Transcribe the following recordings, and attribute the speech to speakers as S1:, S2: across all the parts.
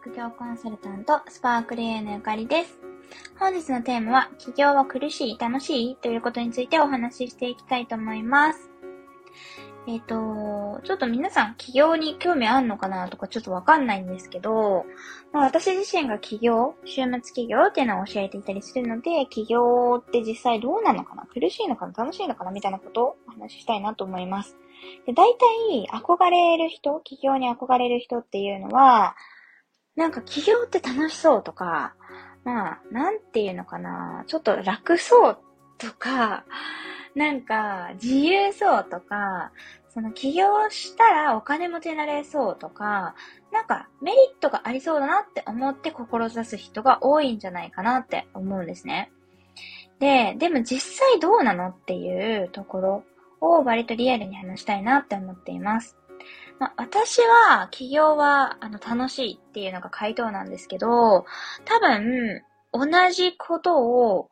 S1: 副業コンサルタント、スパークリエのゆかりです。本日のテーマは、起業は苦しい楽しいということについてお話ししていきたいと思います。えっ、ー、と、ちょっと皆さん起業に興味あんのかなとかちょっとわかんないんですけど、まあ、私自身が起業、週末起業っていうのを教えていたりするので、起業って実際どうなのかな苦しいのかな楽しいのかなみたいなことをお話ししたいなと思います。で、大体、憧れる人、起業に憧れる人っていうのは、なんか起業って楽しそうとか、まあ、なんていうのかな、ちょっと楽そうとか、なんか自由そうとか、その起業したらお金も手られそうとか、なんかメリットがありそうだなって思って志す人が多いんじゃないかなって思うんですね。で、でも実際どうなのっていうところを割とリアルに話したいなって思っています。まあ、私は、起業は、あの、楽しいっていうのが回答なんですけど、多分、同じことを、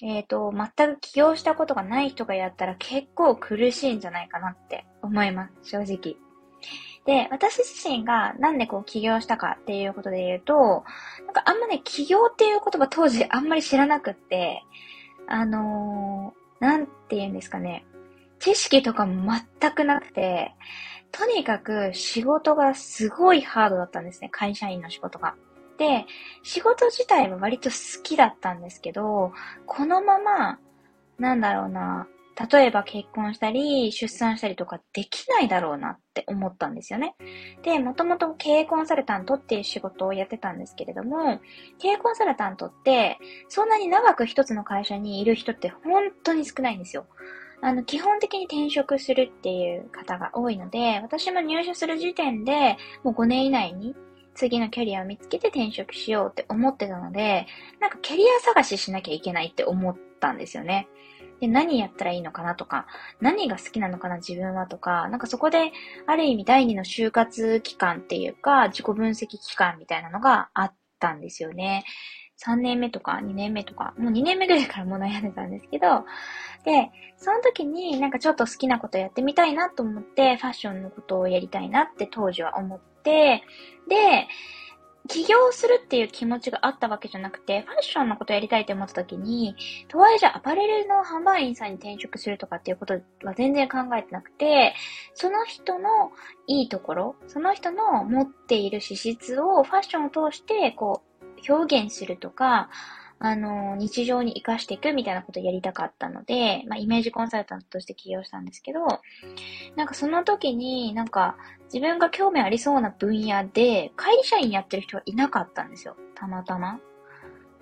S1: えっ、ー、と、全く起業したことがない人がやったら結構苦しいんじゃないかなって思います、正直。で、私自身がなんでこう起業したかっていうことで言うと、なんかあんまね、起業っていう言葉当時あんまり知らなくって、あのー、なんて言うんですかね。知識とかも全くなくて、とにかく仕事がすごいハードだったんですね、会社員の仕事が。で、仕事自体は割と好きだったんですけど、このまま、なんだろうな、例えば結婚したり、出産したりとかできないだろうなって思ったんですよね。で、もともと経営コンサルタントっていう仕事をやってたんですけれども、経営コンサルタントって、そんなに長く一つの会社にいる人って本当に少ないんですよ。あの、基本的に転職するっていう方が多いので、私も入社する時点で、もう5年以内に次のキャリアを見つけて転職しようって思ってたので、なんかキャリア探ししなきゃいけないって思ったんですよね。で、何やったらいいのかなとか、何が好きなのかな自分はとか、なんかそこで、ある意味第二の就活期間っていうか、自己分析期間みたいなのがあったんですよね。3年目とか2年目とか、もう2年目ぐらいからもう悩んでたんですけど、で、その時になんかちょっと好きなことやってみたいなと思って、ファッションのことをやりたいなって当時は思って、で、起業するっていう気持ちがあったわけじゃなくて、ファッションのことやりたいって思った時に、とはいえじゃあアパレルの販売員さんに転職するとかっていうことは全然考えてなくて、その人のいいところ、その人の持っている資質をファッションを通して、こう、表現するとか、あの、日常に活かしていくみたいなことをやりたかったので、まあ、イメージコンサルタントとして起業したんですけど、なんかその時になんか自分が興味ありそうな分野で会社員やってる人はいなかったんですよ。たまたま。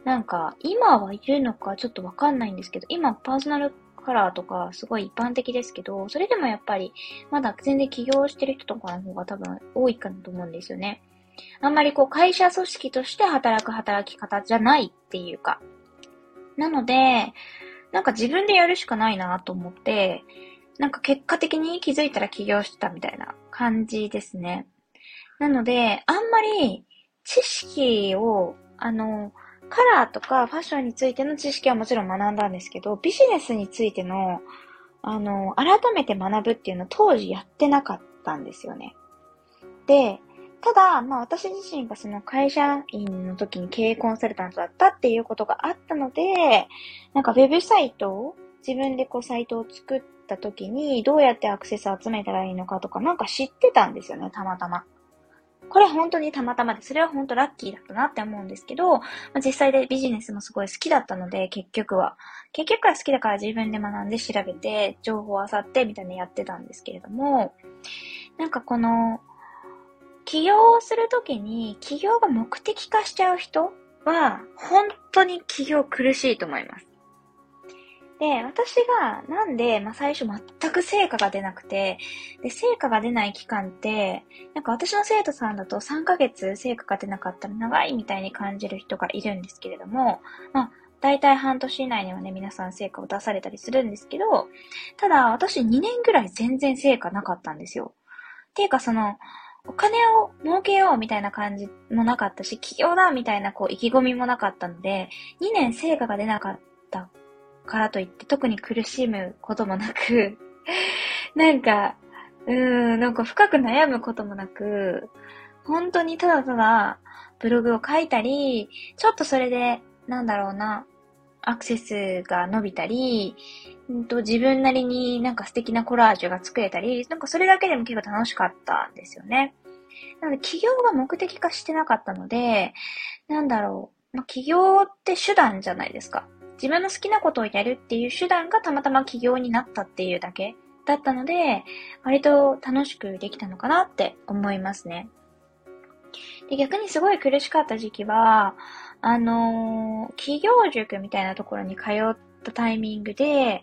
S1: なんか今はいるのかちょっとわかんないんですけど、今パーソナルカラーとかすごい一般的ですけど、それでもやっぱりまだ全然起業してる人とかの方が多分多いかなと思うんですよね。あんまりこう会社組織として働く働き方じゃないっていうか。なので、なんか自分でやるしかないなと思って、なんか結果的に気づいたら起業してたみたいな感じですね。なので、あんまり知識を、あの、カラーとかファッションについての知識はもちろん学んだんですけど、ビジネスについての、あの、改めて学ぶっていうのを当時やってなかったんですよね。で、ただ、まあ私自身がその会社員の時に経営コンサルタントだったっていうことがあったので、なんかウェブサイトを自分でこうサイトを作った時にどうやってアクセス集めたらいいのかとかなんか知ってたんですよね、たまたま。これ本当にたまたまで、それは本当ラッキーだったなって思うんですけど、まあ、実際でビジネスもすごい好きだったので、結局は。結局は好きだから自分で学んで調べて、情報を漁ってみたいなやってたんですけれども、なんかこの、起業をするときに、起業が目的化しちゃう人は、本当に起業苦しいと思います。で、私がなんで、まあ、最初全く成果が出なくて、で、成果が出ない期間って、なんか私の生徒さんだと3ヶ月成果が出なかったら長いみたいに感じる人がいるんですけれども、まあ、大体半年以内にはね、皆さん成果を出されたりするんですけど、ただ私2年ぐらい全然成果なかったんですよ。っていうかその、お金を儲けようみたいな感じもなかったし、起業だみたいなこう意気込みもなかったので、2年成果が出なかったからといって特に苦しむこともなく なんか、うーん、なんか深く悩むこともなく、本当にただただブログを書いたり、ちょっとそれで、なんだろうな、アクセスが伸びたり、んと自分なりになんか素敵なコラージュが作れたり、なんかそれだけでも結構楽しかったんですよね。なので、起業が目的化してなかったので、なんだろう。まあ、起業って手段じゃないですか。自分の好きなことをやるっていう手段がたまたま起業になったっていうだけだったので、割と楽しくできたのかなって思いますね。で、逆にすごい苦しかった時期は、あのー、企業塾みたいなところに通ったタイミングで、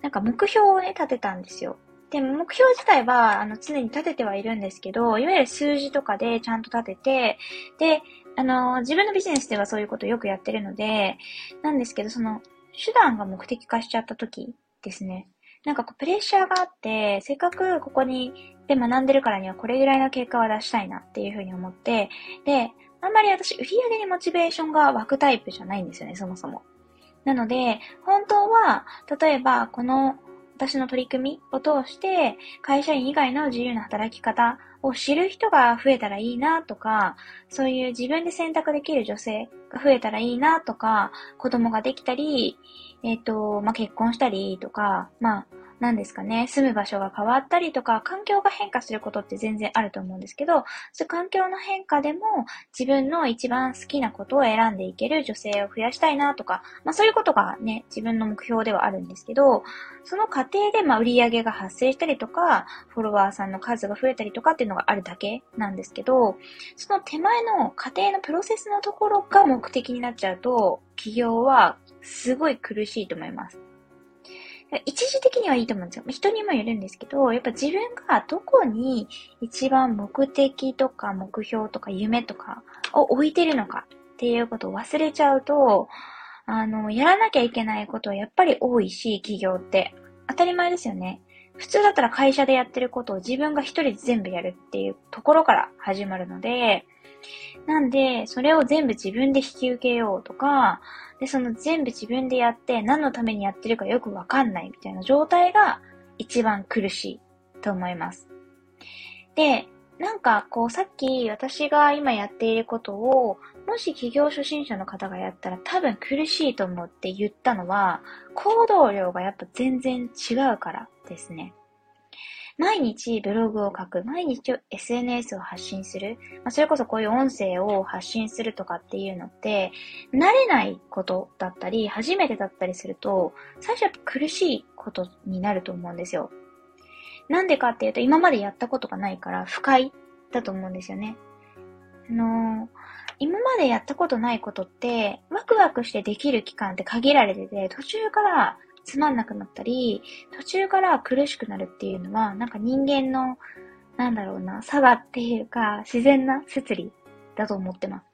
S1: なんか目標をね、立てたんですよ。で、目標自体は、あの、常に立ててはいるんですけど、いわゆる数字とかでちゃんと立てて、で、あの、自分のビジネスではそういうことをよくやってるので、なんですけど、その、手段が目的化しちゃった時ですね。なんかこう、プレッシャーがあって、せっかくここにで学んでるからにはこれぐらいの結果は出したいなっていうふうに思って、で、あんまり私、売り上げにモチベーションが湧くタイプじゃないんですよね、そもそも。なので、本当は、例えば、この私の取り組みを通して、会社員以外の自由な働き方を知る人が増えたらいいなとか、そういう自分で選択できる女性が増えたらいいなとか、子供ができたり、えっ、ー、と、まあ、結婚したりとか、まあ、何ですかね、住む場所が変わったりとか、環境が変化することって全然あると思うんですけど、そう環境の変化でも自分の一番好きなことを選んでいける女性を増やしたいなとか、まあそういうことがね、自分の目標ではあるんですけど、その過程でまあ売り上げが発生したりとか、フォロワーさんの数が増えたりとかっていうのがあるだけなんですけど、その手前の過程のプロセスのところが目的になっちゃうと、企業はすごい苦しいと思います。一時的にはいいと思うんですよ。人にもよるんですけど、やっぱ自分がどこに一番目的とか目標とか夢とかを置いてるのかっていうことを忘れちゃうと、あの、やらなきゃいけないことはやっぱり多いし、企業って。当たり前ですよね。普通だったら会社でやってることを自分が一人で全部やるっていうところから始まるので、なんで、それを全部自分で引き受けようとか、で、その全部自分でやって何のためにやってるかよくわかんないみたいな状態が一番苦しいと思います。で、なんかこうさっき私が今やっていることをもし起業初心者の方がやったら多分苦しいと思って言ったのは行動量がやっぱ全然違うからですね。毎日ブログを書く、毎日 SNS を発信する、まあ、それこそこういう音声を発信するとかっていうのって、慣れないことだったり、初めてだったりすると、最初は苦しいことになると思うんですよ。なんでかっていうと、今までやったことがないから、不快だと思うんですよね。あのー、今までやったことないことって、ワクワクしてできる期間って限られてて、途中からつまんなくなったり、途中から苦しくなるっていうのは、なんか人間の、なんだろうな、差がっていうか、自然な摂理だと思ってます。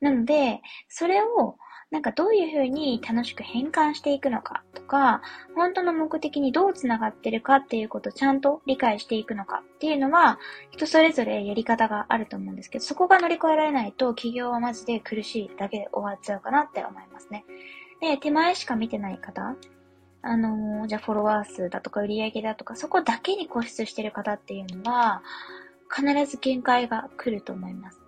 S1: なので、それを、なんかどういう風に楽しく変換していくのかとか、本当の目的にどう繋がってるかっていうことをちゃんと理解していくのかっていうのは、人それぞれやり方があると思うんですけど、そこが乗り越えられないと企業はマジで苦しいだけで終わっちゃうかなって思いますね。で、手前しか見てない方あのー、じゃあフォロワー数だとか売り上げだとか、そこだけに固執してる方っていうのは、必ず限界が来ると思います。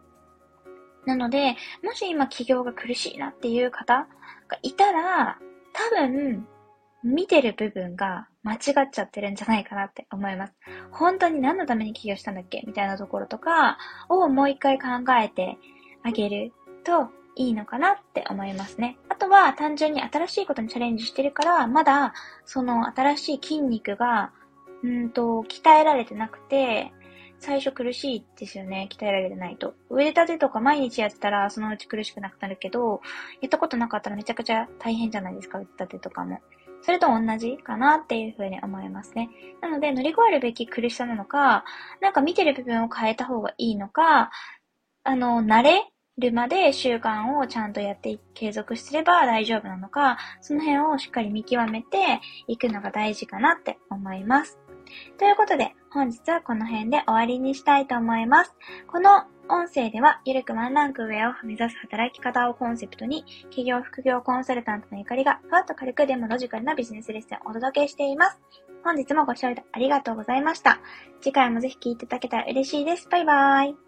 S1: なので、もし今企業が苦しいなっていう方がいたら、多分、見てる部分が間違っちゃってるんじゃないかなって思います。本当に何のために起業したんだっけみたいなところとかをもう一回考えてあげるといいのかなって思いますね。あとは単純に新しいことにチャレンジしてるから、まだその新しい筋肉が、うんと、鍛えられてなくて、最初苦しいですよね。鍛えられてないと。腕立てとか毎日やってたらそのうち苦しくなくなるけど、やったことなかったらめちゃくちゃ大変じゃないですか、腕立てとかも。それと同じかなっていうふうに思いますね。なので乗り越えるべき苦しさなのか、なんか見てる部分を変えた方がいいのか、あの、慣れるまで習慣をちゃんとやって継続すれば大丈夫なのか、その辺をしっかり見極めていくのが大事かなって思います。ということで、本日はこの辺で終わりにしたいと思います。この音声では、ゆるくワンランク上を目指す働き方をコンセプトに、企業副業コンサルタントのゆかりが、ふわっと軽くでもロジカルなビジネスレッスンをお届けしています。本日もご視聴ありがとうございました。次回もぜひ聴いていただけたら嬉しいです。バイバーイ。